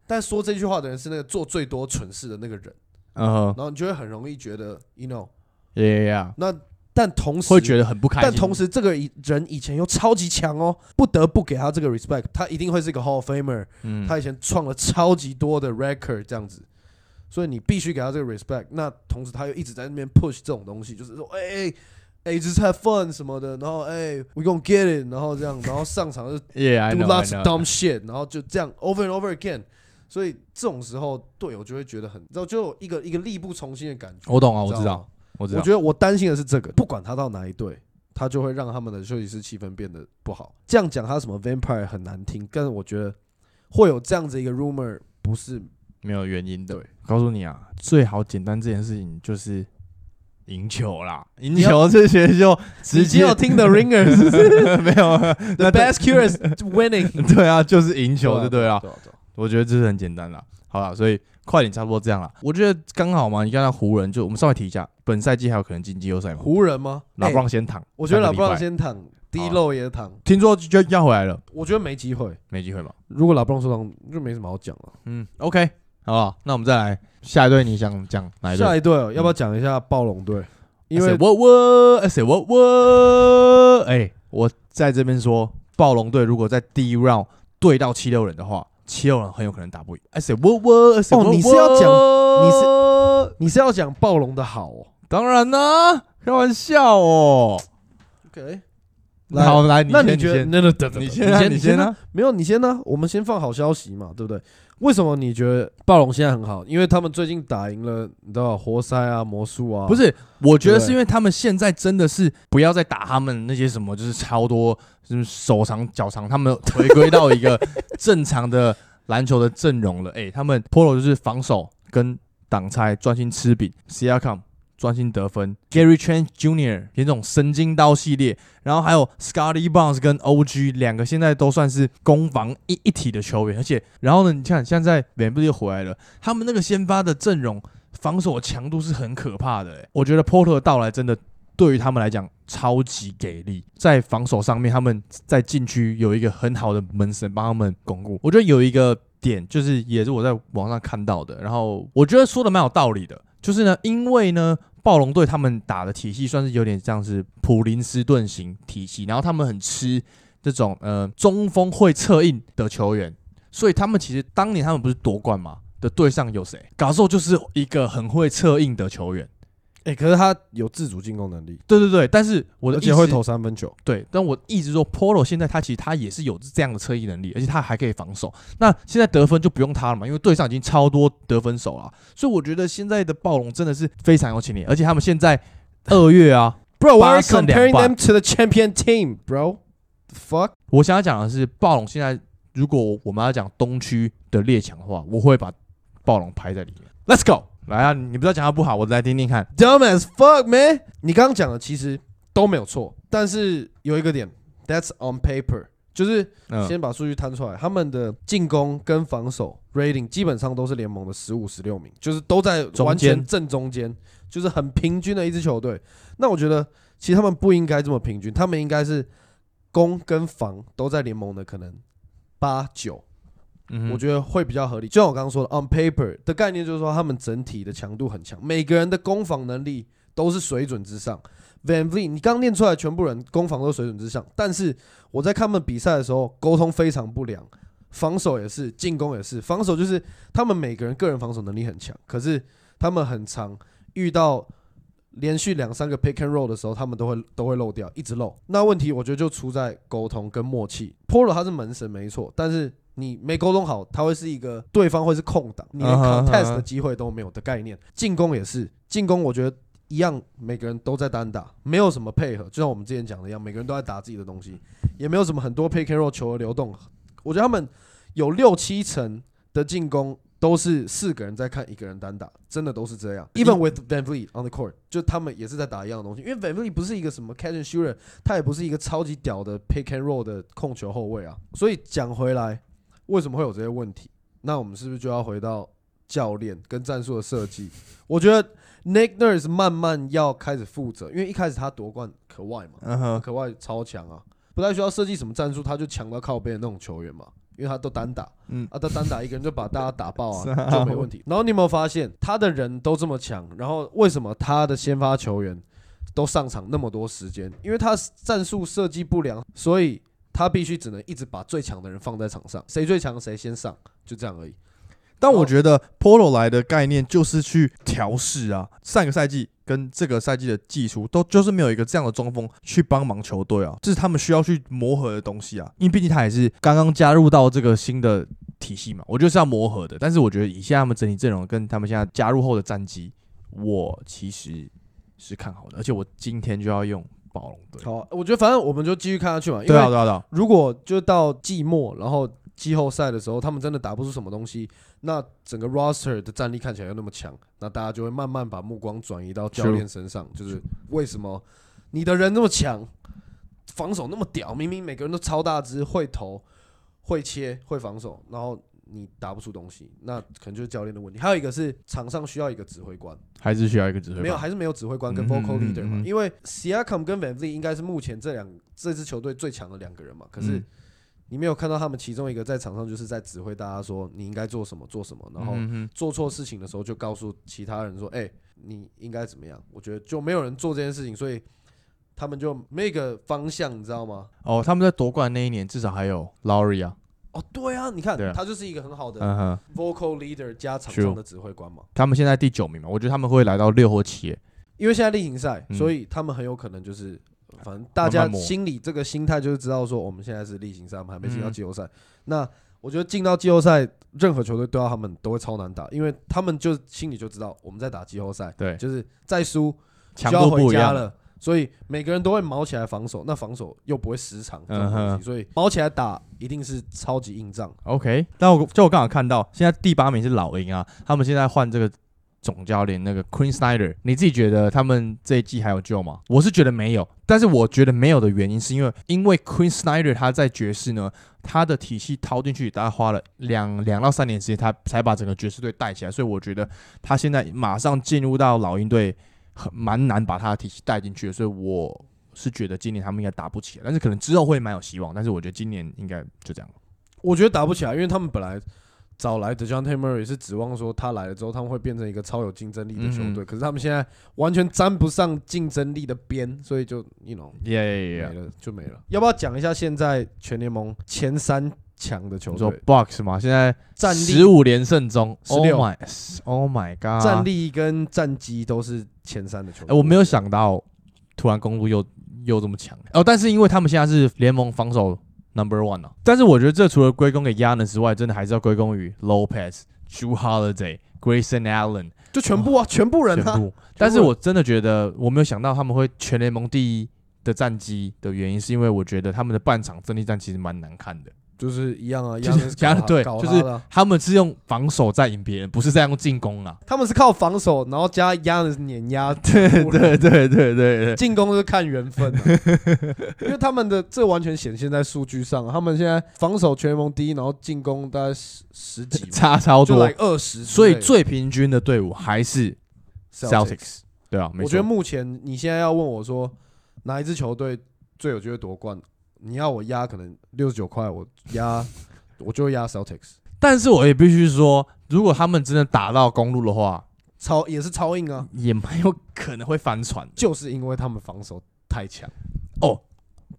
但说这句话的人是那个做最多蠢事的那个人，然后你就会很容易觉得，you know。，yeah 那但同时会觉得很不开心。但同时，这个人以前又超级强哦，不得不给他这个 respect，他一定会是一个 Hall of Famer。嗯，他以前创了超级多的 record 这样子，所以你必须给他这个 respect。那同时他又一直在那边 push 这种东西，就是说，哎哎哎，just have fun 什么的，然后哎，we gonna get it，然后这样，然后上场就 <laughs> Yeah，I do lots of dumb shit，然后就这样 over and over again。所以这种时候，队友就会觉得很，然后就有一个一个力不从心的感觉。我懂啊，我知知道我知道。我觉得我担心的是这个，不管他到哪一队，他就会让他们的休息室气氛变得不好。这样讲他什么 vampire 很难听，但是我觉得会有这样子一个 rumor，不是没有原因的。对，告诉你啊，最好简单这件事情就是赢球啦，赢球这些就直接有听 The Ringer 是 <laughs> 不是没有 <laughs> The best cure is winning，<laughs> 对啊，就是赢球就对啊我觉得这是很简单啦。好了，所以快点差不多这样了。我觉得刚好嘛，你看到湖人，就我们稍微提一下，本赛季还有可能进季后赛吗。湖人吗？老布哎朗先躺，我觉得老布朗先躺，低漏也躺，听说就要回来了，我觉得没机会。没机会嘛。如果老布朗受伤，就没什么好讲了。嗯，OK，好不好？那我们再来下一队，你想讲哪一队？下一队哦，要不要讲一下暴龙队？因为我我哎谁我我哎，我在这边说，暴龙队如果在第一 round 对到七六人的话，七六人很有可能打不赢。哎谁我我哎谁哦你是要讲你是你是要讲暴龙的好哦。当然啦，开玩笑哦。OK，来好，来，那你觉得？先那那等等，你先啊，先呢？你先啊。没有，你先呢？我们先放好消息嘛，对不对？为什么你觉得暴龙现在很好？因为他们最近打赢了，你知道活塞啊、魔术啊，不是，我觉得是因为他们现在真的是不要再打他们那些什么，就是超多，就是手长脚长，他们回归到一个正常的篮球的阵容了。哎、他们 Polo 就是防守跟挡拆专心吃饼 s i a k a m 专心得分，Gary Trent Jr. 也这种神经刀系列，然后还有 Scotty Barnes 跟 OG 两个现在都算是攻防一一体的球员，而且然后呢，你看现在 v 又回来了，他们那个先发的阵容防守强度是很可怕的、欸。我觉得 Porter 的到来真的对于他们来讲超级给力，在防守上面他们在禁区有一个很好的门神帮他们巩固。我觉得有一个点就是也是我在网上看到的，然后我觉得说的蛮有道理的，就是呢，因为呢。暴龙队他们打的体系算是有点像是普林斯顿型体系，然后他们很吃这种呃中锋会策应的球员，所以他们其实当年他们不是夺冠嘛的队上有谁？嘎兽就是一个很会策应的球员。哎，可是他有自主进攻能力，对对对，但是我而且会投三分球。对，但我一直说 Polo 现在他其实他也是有这样的侧翼能力，而且他还可以防守。那现在得分就不用他了嘛，因为队上已经超多得分手了，所以我觉得现在的暴龙真的是非常有潜力，而且他们现在二月啊，<laughs> Bro, why are you comparing them to the champion team, bro? Fuck? 我想要讲的是暴龙现在如果我们要讲东区的列强的话，我会把暴龙排在里面。Let's go，来啊，你不要讲他不好，我来听听看。Dumb as fuck, man！你刚刚讲的其实都没有错，但是有一个点，That's on paper，就是嗯，先把数据摊出来，他们的进攻跟防守 rating 基本上都是联盟的十五、十六名，就是都在中完全间正中间，就是很平均的一支球队。那我觉得其实他们不应该这么平均，他们应该是攻跟防都在联盟的可能八九，我觉得会比较合理。就像我刚刚说的，on paper 的概念就是说他们整体的强度很强，每个人的攻防能力都是水准之上。Van Vliet，你刚念出来，全部人攻防都水准之上，但是我在看他们比赛的时候，沟通非常不良，防守也是，进攻也是。防守就是他们每个人个人防守能力很强，可是他们很常遇到连续两三个 pick and roll 的时候，他们都会都会漏掉，一直漏。那问题我觉得就出在沟通跟默契。Polo 他是门神没错，但是你没沟通好，他会是一个对方会是空档，你连 contest 的机会都没有的概念。进攻也是，进攻我觉得一样，每个人都在单打，没有什么配合，就像我们之前讲的一样，每个人都在打自己的东西，也没有什么很多 pick and roll 球的流动。我觉得他们有六七成的进攻都是四个人在看一个人单打，真的都是这样。Even with Van Vliet on the court，就他们也是在打一样的东西。因为 Van Vliet 不是一个什么 catch and shooter，他也不是一个超级屌的 pick and roll 的控球后卫啊。所以讲回来，为什么会有这些问题？那我们是不是就要回到教练跟战术的设计？我觉得 Nick Nurse 慢慢要开始负责，因为一开始他夺冠可外嘛，可外超强啊，不太需要设计什么战术，他就强到靠边的那种球员嘛，因为他都单打，嗯。啊，他单打一个人就把大家打爆啊，啊。就没问题。然后你有没有发现，他的人都这么强，然后为什么他的先发球员都上场那么多时间，因为他战术设计不良，所以他必须只能一直把最强的人放在场上，谁最强谁先上，就这样而已。但我觉得 Polo 来的概念就是去调试啊，上个赛季跟这个赛季的技术都就是没有一个这样的中锋去帮忙球队啊，这是他们需要去磨合的东西啊。因为毕竟他也是刚刚加入到这个新的体系嘛，我觉得是要磨合的。但是我觉得以现在他们整体阵容跟他们现在加入后的战绩，我其实是看好的，而且我今天就要用暴龙队。好，我觉得反正我们就继续看下去嘛，因对啊，为对啊，对啊，如果就到季末，然后季后赛的时候，他们真的打不出什么东西，那整个 roster 的战力看起来又那么强，那大家就会慢慢把目光转移到教练身上，就是为什么你的人那么强，防守那么屌，明明每个人都超大只，会投、会切、会防守，然后你打不出东西，那可能就是教练的问题。还有一个是场上需要一个指挥官，还是需要一个指挥官。没有，还是没有指挥官跟 vocal leader 嘛，因为 Siakam 跟 Van Vliet 应该是目前这两这支球队最强的两个人嘛，可是嗯你没有看到他们其中一个在场上就是在指挥大家说你应该做什么做什么，然后做错事情的时候就告诉其他人说，哎、你应该怎么样？我觉得就没有人做这件事情，所以他们就没个方向，你知道吗？哦，他们在夺冠那一年至少还有 Laurie 啊，哦，对啊，你看啊他就是一个很好的，vocal leader 加场上的指挥官嘛。他们现在第九名嘛，我觉得他们会来到六或七耶。因为现在例行赛，嗯所以他们很有可能就是，反正大家心里这个心态就是知道说，我们现在是例行赛，我们还没进到嗯季后赛。那我觉得进到季后赛，任何球队对到他们都会超难打，因为他们就心里就知道我们在打季后赛，对，就是再输就强要回。家了。所以每个人都会毛起来防守，那防守又不会失常这种东西，嗯哼所以毛起来打一定是超级硬仗。OK，但我就我刚好看到，现在第八名是老鹰啊，他们现在换这个总教练那个 Queen Snyder，你自己觉得他们这一季还有救吗？我是觉得没有，但是我觉得没有的原因是因为因为 Queen Snyder 他在爵士呢，他的体系掏进去，大概花了两两到三年时间，他才把整个爵士队带起来，所以我觉得他现在马上进入到老鹰队，很蛮难把他的体系带进去的，所以我是觉得今年他们应该打不起来，但是可能之后会蛮有希望，但是我觉得今年应该就这样。我觉得打不起来，因为他们本来找来的 John Murray 是指望说他来了之后他们会变成一个超有竞争力的球队，嗯可是他们现在完全沾不上竞争力的边，所以就 you know 耶耶耶！没了就没了。要不要讲一下现在全联盟前三强的球队说队 Box 嘛，现在战十、五连胜中，Oh 16 my Oh my God！战力跟战绩都是前三的球哎、队？我没有想到突然公路又又这么强哦，但是因为他们现在是联盟防守 Number One 啊，但是我觉得这除了归功给 Yanis 之外，真的还是要归功于 Lopez、Drew Holiday、Grayson Allen 就全部啊，全部人啊，全部。但是我真的觉得我没有想到他们会全联盟第一的战绩的原因，是因为我觉得他们的半场阵地战其实蛮难看的。就是一样啊，一就是样 <laughs> 搞他对就是他们是用防守在赢别人，不是在用进攻啊。他们是靠防守，然后加压的碾压，<laughs> 对对对对对对，进攻是看缘分、啊，<laughs> 因为他们的这完全显现在数据上、啊，他们现在防守全联盟第一，然后进攻大概十十几嘛，差超就多来。二十，所以最平均的队伍还是。Celtics，对啊，我觉得目前你现在要问我说哪一支球队最有机会夺冠，你要我压可能六十九块，我压我就会压 Celtics，但是我也必须说，如果他们真的打到公路的话，超也是超硬啊，也蛮有可能会翻船的。就是因为他们防守太强。哦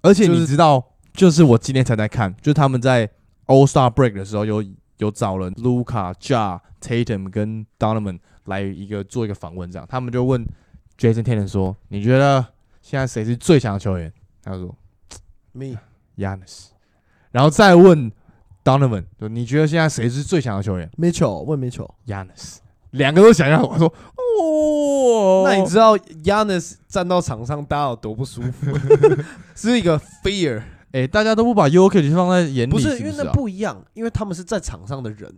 而且你知道，就是我今天才在看，就是他们在 All Star Break 的时候有有找了 Luca、Ja、Tatum 跟 Donovan 来一个做一个访问，这样他们就问 Jason Tatum 说：“你觉得现在谁是最强的球员？”他说 Me，：“Yanis。”然后再问 Donovan 说：“你觉得现在谁是最强的球员 Mitchell 问 Mitchell，？”Yanis。两个都想要，我说：“哦。”那你知道 Yanis 站到场上大家有多不舒服？<laughs> 是一个 fear，哎、大家都不把 y o k i 放在眼里，不是是因为那啊不一样，因为他们是在场上的人。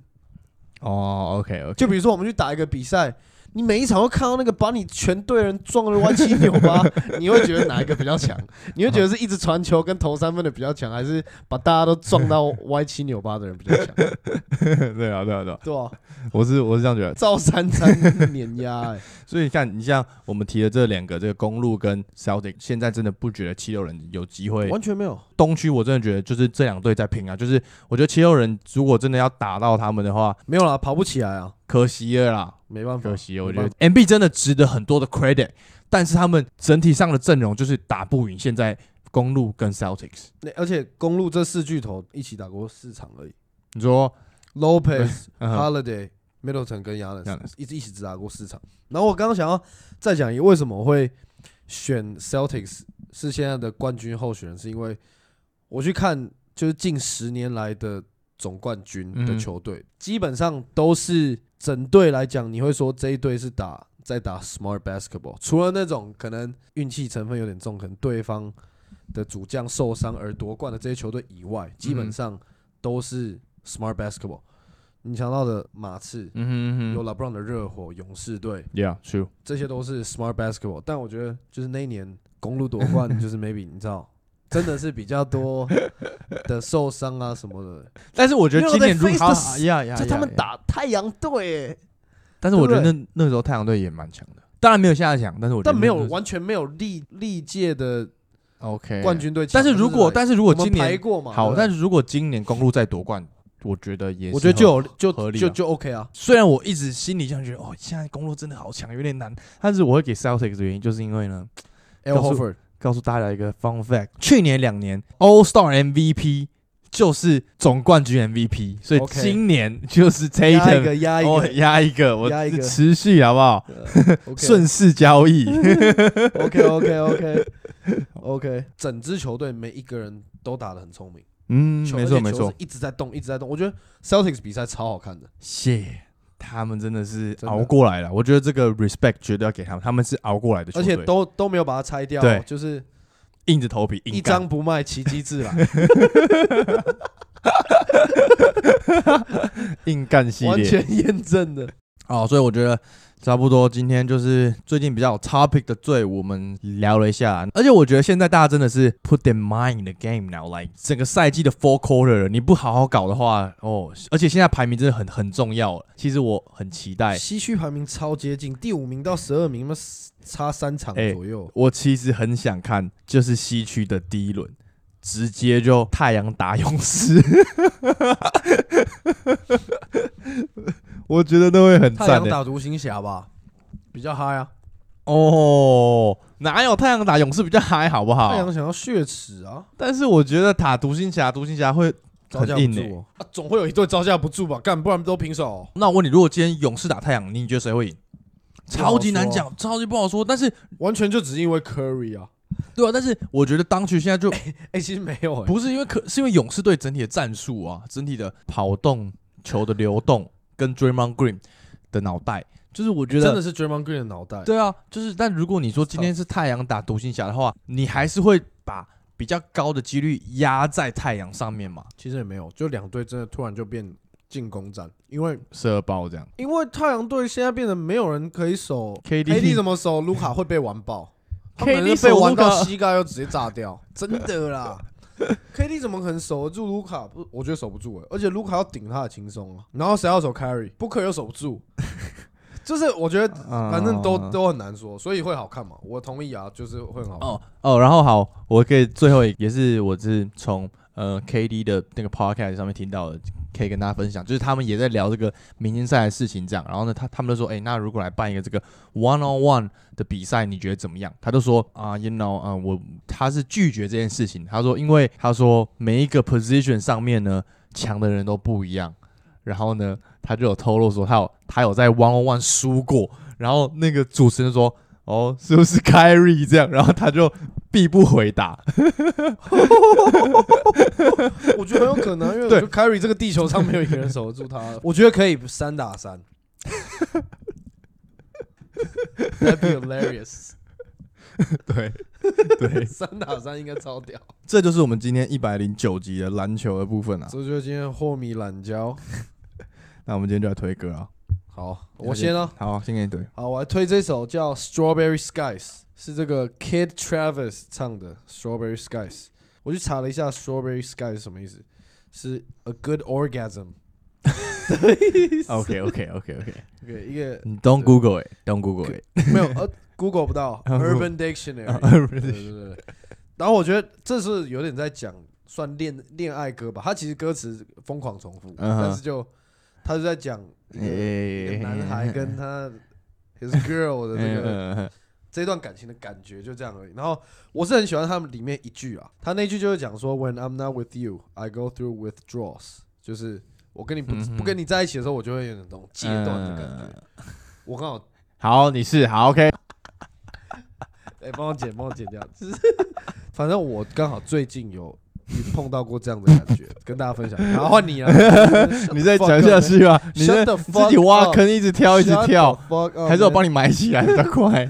哦，OK OK，就比如说我们去打一个比赛，你每一场都看到那个把你全队人撞得歪七扭八，<laughs> 你会觉得哪一个比较强？<laughs> 你会觉得是一直传球跟投三分的比较强，还是把大家都撞到歪七扭八的人比较强？<laughs> 对啊，对啊，对啊，对啊，我是我是这样觉得。赵三三碾压，哎，所以你看，你像我们提的这两个，这个公路跟 Celtic，现在真的不觉得七六人有机会。完全没有。东区我真的觉得就是这两队在拼啊，就是我觉得七六人如果真的要打到他们的话，没有啦，跑不起来啊，可惜了啦。没办法，可惜，我觉得 MB 真的值得很多的 credit，但是他们整体上的阵容就是打不赢现在公路跟 Celtics。那而且公路这四巨头一起打过四场而已你说，，Lopez、<laughs> 嗯哼 Holiday、Middleton 跟 Yanis Giannis 一直一起只打过四场。然后我刚刚想要再讲一个为什么我会选 Celtics 是现在的冠军候选人，是因为我去看就是近十年来的总冠军的球队，基本上都是整队来讲，你会说这一队是打在打 smart basketball，除了那种可能运气成分有点重，可能对方的主将受伤而夺冠的这些球队以外，基本嗯上都是 smart basketball。你想到的马刺，有嗯哼嗯哼 LeBron 的热火、勇士队，，Yeah，true。这些都是 smart basketball。但我觉得就是那一年公路夺冠，<laughs> 就是 maybe 你知道，真的是比较多的受伤啊什么的。<laughs> 但是我觉得今年如 the- 呀呀，就他们打太阳队，哎，但是我觉得那那时候太阳队也蛮强的，当然没有现在强，但是我觉得但没有完全没有历历届的 OK 冠。军队。但是如果但是如果今年好，但是如果今年公路再夺冠，我觉得也我觉得就有就合理啊就就 OK 啊。虽然我一直心里这样觉得哦，现在公路真的好强，有点难，但是我会给 Celtics 的原因就是因为呢，L 告诉 Horford 告诉大家一个 fun fact，去年两年 All Star MVP 就是总冠军 MVP，所以 OK 今年就是压一 Tatum 个压一哦个压一个，我压一个。持续好不好？<laughs> 顺势交易，<laughs> <laughs> OK OK OK OK，整支球队每一个人都打得很聪明，嗯，球没错没错。而且球是，一直在动，一直在动。我觉得 Celtics 比赛超好看的，谢他们真的是熬过来了，我觉得这个 respect 绝对要给他们，他们是熬过来的球队，而且都都没有把它拆掉对。哦，就是硬着头皮硬一干张不卖，奇迹自来，<laughs> 硬干系列，完全验证的。哦，所以我觉得差不多，今天就是最近比较有 topic 的队，我们聊了一下。而且我觉得现在大家真的是 put their mind in the game now，like 整个赛季的 four quarter，你不好好搞的话，哦，而且现在排名真的很很重要。其实我很期待，西区排名超接近，第五名到十二名，那差三场哎左右。我其实很想看，就是西区的第一轮。直接就太阳打勇士，<laughs> 我觉得都会很太赞的。阳打独行侠吧，比较嗨啊！哦，哪有太阳打勇士比较嗨，好不好？太阳想要血耻啊，但是我觉得打独行侠，独行侠会招架不很硬欸住哦。啊，总会有一队招架不住吧？干，不然都平手哦。那我问你，如果今天勇士打太阳，你觉得谁会赢？超级难讲，超级不好说。但是，完全就只是因为 Curry 啊。对啊，但是我觉得当局现在就哎，其实没有哎，不是因为可，是因为勇士队整体的战术啊，整体的跑动、球的流动跟 Draymond Green 的脑袋，就是我觉得真的是 Draymond Green 的脑袋。对啊，就是但如果你说今天是太阳打独行侠的话，你还是会把比较高的几率压在太阳上面嘛，其实也没有，就两队真的突然就变进攻战，因为射爆这样。因为太阳队现在变得没有人可以守 KD KD 怎么守卢卡会被完爆 KD 被玩守卢卡到膝盖又直接炸掉，真的啦。<laughs> <laughs> KD 怎么可能守得住卢卡？不，我觉得守不住哎、而且卢卡要顶他的轻松啊，然后谁要守 carry？不可又守不住，<laughs> 就是我觉得反正都、嗯都很难说，所以会好看嘛。我同意啊，就是会很好看。哦哦，然后好，我可以最后一也是我是从呃 KD 的那个 podcast 上面听到的，可以跟大家分享，就是他们也在聊这个明星赛的事情，这样。然后呢，他他们就说，哎、那如果来办一个这个 one on one 的比赛，你觉得怎么样？他就说啊、y o u know，嗯、我他是拒绝这件事情。他说，因为他说每一个 position 上面呢，强的人都不一样。然后呢，他就有透露说，他有他有在 one on one 输过。然后那个主持人说。哦，是不是 Kyrie 这样？然后他就必不回答。<laughs> 我觉得很有可能，因为我对觉得 carry 这个地球上没有一个人守得住他。我觉得可以三打三，<laughs> That'd be hilarious。对对，<laughs> 三打三应该超屌。这就是我们今天一百零九集的篮球的部分啊。这就是今天霍米懒觉。那我们今天就来推歌啊。好，我先呢。好，先给你推。好，我来推这首叫《Strawberry Skies》，是这个 Kid Travis 唱的《Strawberry Skies》。我去查了一下，《Strawberry Skies》是什么意思？是 a good orgasm。OK OK OK OK，OK，一个 Don't Google it，Don't Google it。没有呃，Google 不到啊，Urban Dictionary。对对对对。然后我觉得这是有点在讲算恋恋爱歌吧，它其实歌词疯狂重复，但是就他就在讲一个一个诶男孩孩跟他 <laughs> his girl 的这个这段感情的感觉，就这样而已。然后我是很喜欢他们里面一句啊，他那句就是讲说，When I'm not with you, I go through withdrawals，就是我跟你不不跟你在一起的时候，我就会有那种戒断的感觉。嗯我刚好，好，你是好 OK。<laughs> 哎，帮我剪，帮我剪掉。就是反正我刚好最近有碰到过这样的感觉，<laughs> 跟大家分享。然后换你了，<laughs> 你再讲下去吧，你自己挖坑，一直跳，一直跳，还是我帮你你埋起来比较快？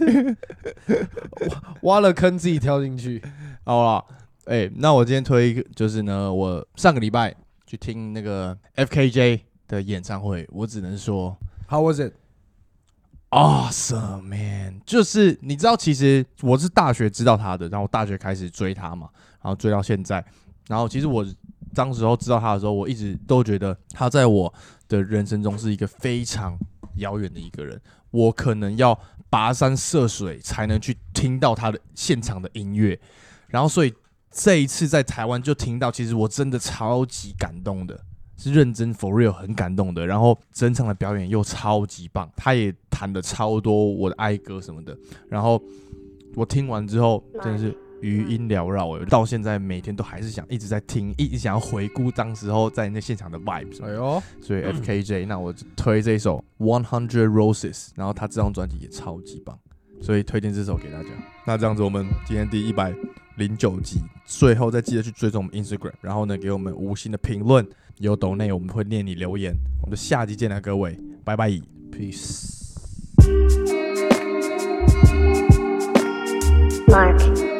<laughs> 挖了坑自己跳进去？好了，哎、那我今天推一个，就是呢，我上个礼拜去听那个 FKJ 的演唱会，我只能说 How was it？awesome man，就是你知道，其实我是大学知道他的，然后大学开始追他嘛，然后追到现在，然后其实我当时候知道他的时候，我一直都觉得他在我的人生中是一个非常遥远的一个人，我可能要跋山涉水才能去听到他的现场的音乐，然后所以这一次在台湾就听到，其实我真的超级感动的。是认真 for real 很感动的，然后整场的表演又超级棒，他也弹的超多我的爱歌什么的，然后我听完之后真的是余音缭绕诶，到现在每天都还是想一直在听，一直想要回顾当时候在那现场的 vibes，哎呦，所以 FKJ 那我就推这一首 One Hundred Roses，然后他这张专辑也超级棒，所以推荐这首给大家。那这样子，我们今天第一百零九集，最后再记得去追踪我们 Instagram，然后呢给我们五星的评论，有抖内我们会念你留言。我们就下集见了，各位，拜拜。peace。Mark.